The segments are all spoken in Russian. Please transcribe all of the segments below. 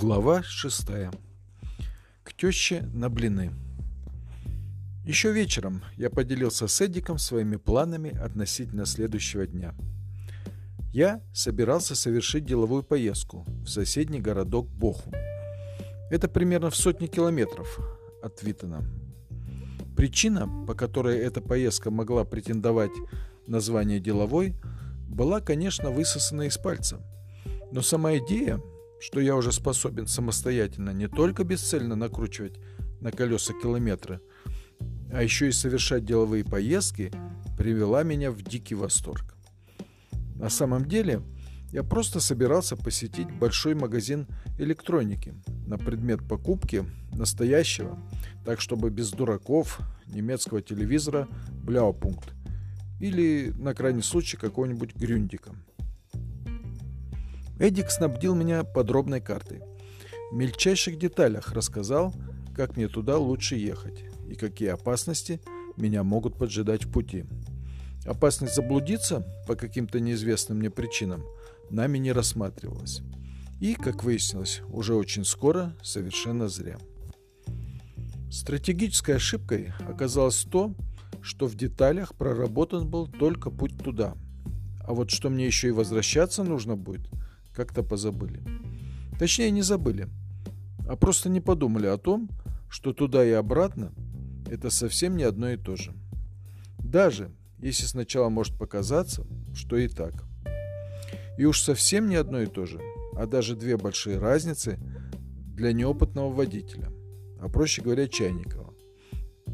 Глава шестая. К теще на блины. Еще вечером я поделился с Эдиком своими планами относительно следующего дня. Я собирался совершить деловую поездку в соседний городок Бохум. Это примерно в сотни километров от Виттена. Причина, по которой эта поездка могла претендовать на звание деловой, была, конечно, высосана из пальца. Но сама идея что я уже способен самостоятельно не только бесцельно накручивать на колеса километры, а еще и совершать деловые поездки, привела меня в дикий восторг. На самом деле, я просто собирался посетить большой магазин электроники на предмет покупки настоящего, так чтобы без дураков, немецкого телевизора, бляупункт или, на крайний случай, какого-нибудь грюндика – Эдик снабдил меня подробной картой. В мельчайших деталях рассказал, как мне туда лучше ехать и какие опасности меня могут поджидать в пути. Опасность заблудиться по каким-то неизвестным мне причинам нами не рассматривалась. И, как выяснилось, уже очень скоро совершенно зря. Стратегической ошибкой оказалось то, что в деталях проработан был только путь туда. А вот что мне еще и возвращаться нужно будет – как-то позабыли. Точнее, не забыли, а просто не подумали о том, что туда и обратно это совсем не одно и то же. Даже если сначала может показаться, что и так. И уж совсем не одно и то же, а даже две большие разницы для неопытного водителя, а проще говоря, Чайникова.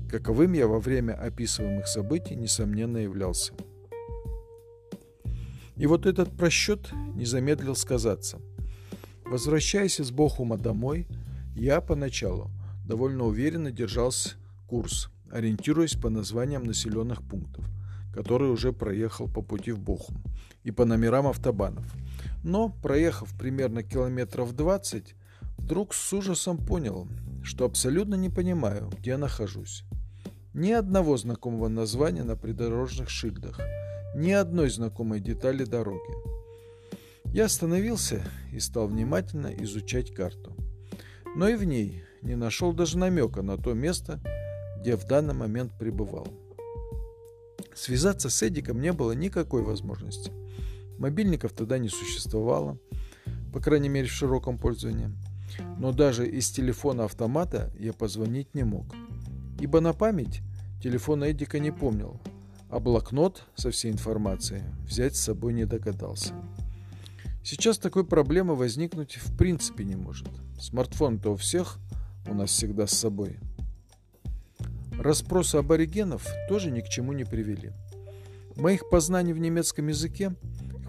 Каковым я во время описываемых событий, несомненно, являлся. И вот этот просчет не замедлил сказаться. Возвращаясь из Бохума домой, я поначалу довольно уверенно держался курс, ориентируясь по названиям населенных пунктов, которые уже проехал по пути в Бохум, и по номерам автобанов. Но, проехав примерно километров 20, вдруг с ужасом понял, что абсолютно не понимаю, где нахожусь. Ни одного знакомого названия на придорожных шильдах – ни одной знакомой детали дороги. Я остановился и стал внимательно изучать карту. Но и в ней не нашел даже намека на то место, где в данный момент пребывал. Связаться с Эдиком не было никакой возможности. Мобильников тогда не существовало, по крайней мере в широком пользовании. Но даже из телефона автомата я позвонить не мог, ибо на память телефон Эдика не помнил, а блокнот со всей информацией взять с собой не догадался. Сейчас такой проблемы возникнуть в принципе не может. Смартфон-то у всех у нас всегда с собой. Распросы аборигенов тоже ни к чему не привели. Моих познаний в немецком языке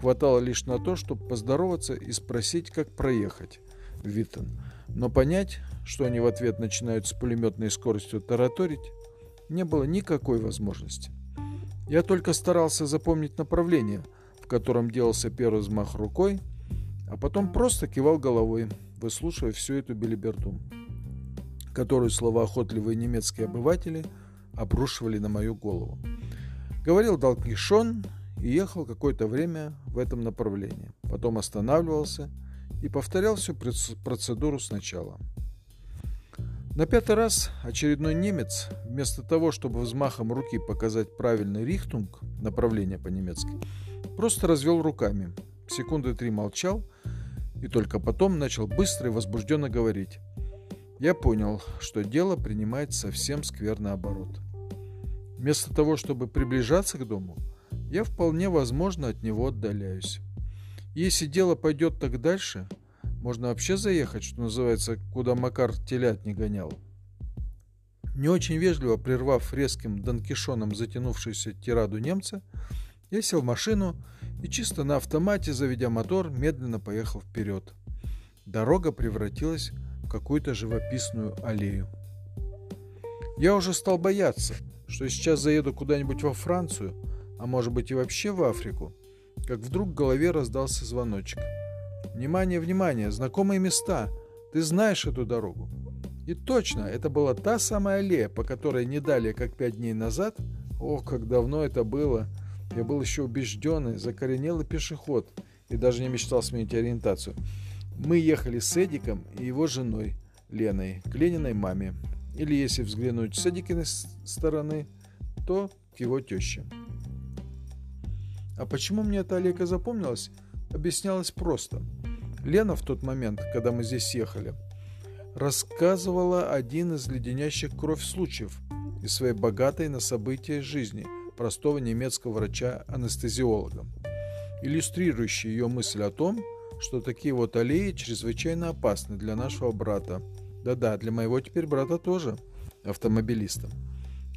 хватало лишь на то, чтобы поздороваться и спросить, как проехать в Виттен. Но понять, что они в ответ начинают с пулеметной скоростью тараторить, не было никакой возможности. Я только старался запомнить направление, в котором делался первый взмах рукой, а потом просто кивал головой, выслушивая всю эту белиберду, которую словоохотливые немецкие обыватели обрушивали на мою голову. Говорил Далкишон и ехал какое-то время в этом направлении. Потом останавливался повторял всю процедуру сначала. На пятый раз очередной немец, вместо того, чтобы взмахом руки показать правильный рихтунг, направление по-немецки, просто развел руками, секунды три молчал и только потом начал быстро и возбужденно говорить. Я понял, что дело принимает совсем скверный оборот. Вместо того, чтобы приближаться к дому, я вполне возможно от него отдаляюсь. Если дело пойдет так дальше – можно вообще заехать, что называется, куда Макар телят не гонял. Не очень вежливо прервав резким донкишоном затянувшуюся тираду немца, я сел в машину и чисто на автомате, заведя мотор, медленно поехал вперед. Дорога превратилась в какую-то живописную аллею. Я уже стал бояться, что сейчас заеду куда-нибудь во Францию, а может быть и вообще в Африку, как вдруг в голове раздался звоночек – Внимание, внимание, знакомые места. Ты знаешь эту дорогу. И точно, это была та самая аллея, по которой не далее, как пять дней назад, ох, как давно это было, я был еще убежденный, закоренелый пешеход и даже не мечтал сменить ориентацию. Мы ехали с Эдиком и его женой Леной к Лениной маме. Или если взглянуть с Эдикиной стороны, то к его теще. А почему мне эта Олега запомнилась, объяснялось просто. Лена в тот момент, когда мы здесь ехали, рассказывала один из леденящих кровь случаев из своей богатой на события жизни простого немецкого врача-анестезиолога, иллюстрирующий ее мысль о том, что такие вот аллеи чрезвычайно опасны для нашего брата. Да-да, для моего теперь брата тоже, автомобилиста.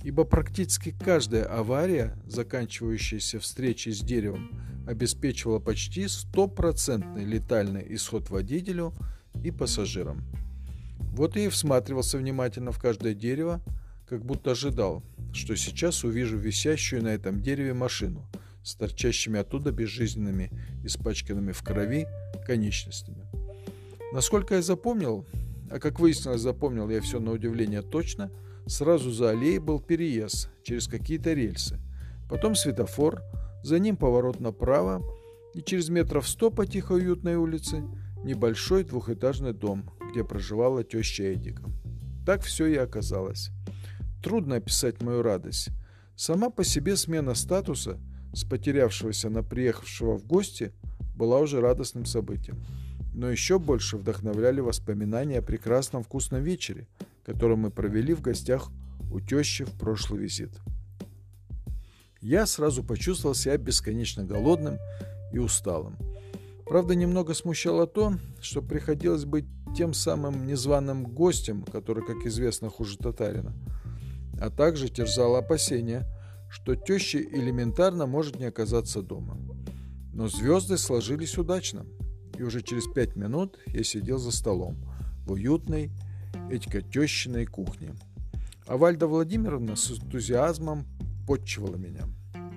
Ибо практически каждая авария, заканчивающаяся встречей с деревом, обеспечивала почти стопроцентный летальный исход водителю и пассажирам. Вот и всматривался внимательно в каждое дерево, как будто ожидал, что сейчас увижу висящую на этом дереве машину с торчащими оттуда безжизненными, испачканными в крови конечностями. Насколько я запомнил, а как выяснилось, запомнил я все на удивление точно, сразу за аллеей был переезд через какие-то рельсы, потом светофор, за ним поворот направо, и через метров сто по тихой уютной улице небольшой двухэтажный дом, где проживала теща Эдика. Так все и оказалось. Трудно описать мою радость. Сама по себе смена статуса с потерявшегося на приехавшего в гости была уже радостным событием. Но еще больше вдохновляли воспоминания о прекрасном вкусном вечере, который мы провели в гостях у тещи в прошлый визит. Я сразу почувствовал себя бесконечно голодным и усталым. Правда, немного смущало то, что приходилось быть тем самым незваным гостем, который, как известно, хуже татарина, а также терзало опасение, что теща элементарно может не оказаться дома. Но звезды сложились удачно, и уже через пять минут я сидел за столом в уютной этикотещиной кухне. А Вальда Владимировна с энтузиазмом подчивала меня.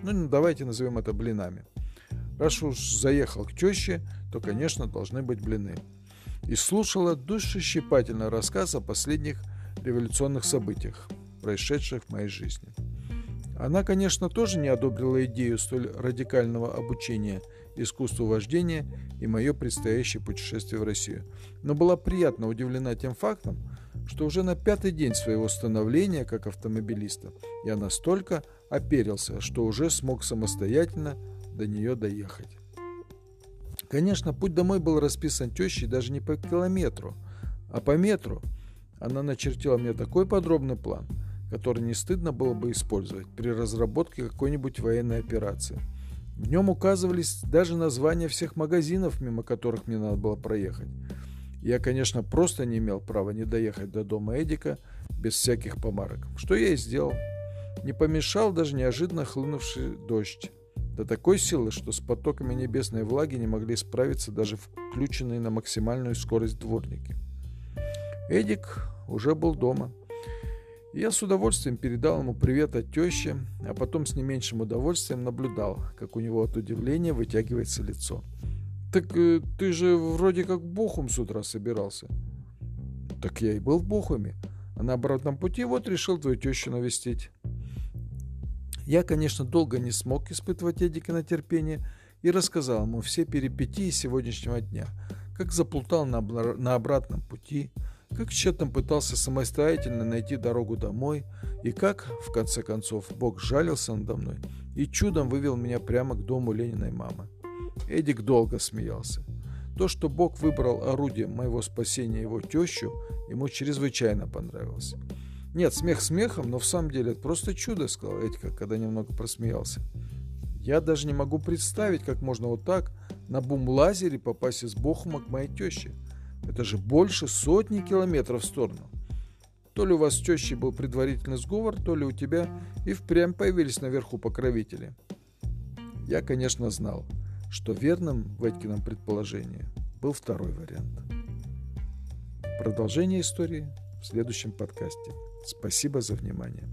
Ну, давайте назовем это блинами. Раз уж заехал к теще, то, конечно, должны быть блины. И слушала душещипательный рассказ о последних революционных событиях, происшедших в моей жизни. Она, конечно, тоже не одобрила идею столь радикального обучения искусству вождения и мое предстоящее путешествие в Россию, но была приятно удивлена тем фактом, что уже на пятый день своего становления как автомобилиста я настолько оперился, что уже смог самостоятельно до нее доехать. Конечно, путь домой был расписан тещей даже не по километру, а по метру. Она начертила мне такой подробный план, который не стыдно было бы использовать при разработке какой-нибудь военной операции. В нем указывались даже названия всех магазинов, мимо которых мне надо было проехать. Я, конечно, просто не имел права не доехать до дома Эдика без всяких помарок, что я и сделал. Не помешал даже неожиданно хлынувший дождь до такой силы, что с потоками небесной влаги не могли справиться даже включенные на максимальную скорость дворники. Эдик уже был дома. Я с удовольствием передал ему привет от тещи, а потом с не меньшим удовольствием наблюдал, как у него от удивления вытягивается лицо. «Так э, ты же вроде как в Бохум с утра собирался». «Так я и был в Бохуме, а на обратном пути вот решил твою тещу навестить». Я, конечно, долго не смог испытывать Эдика на терпение и рассказал ему все перипетии сегодняшнего дня, как заплутал на, на обратном пути, как тщетно пытался самостоятельно найти дорогу домой, и как, в конце концов, Бог жалился надо мной и чудом вывел меня прямо к дому Лениной мамы. Эдик долго смеялся. То, что Бог выбрал орудием моего спасения его тещу, ему чрезвычайно понравилось. Нет, смех смехом, но в самом деле это просто чудо, сказал Эдика, когда немного просмеялся. Я даже не могу представить, как можно вот так на бум-лазере попасть из Бохума к моей теще. Это же больше сотни километров в сторону. То ли у вас с тещей был предварительный сговор, то ли у тебя и впрямь появились наверху покровители. Я, конечно, знал, что верным в Эдькином предположении был второй вариант. Продолжение истории в следующем подкасте. Спасибо за внимание.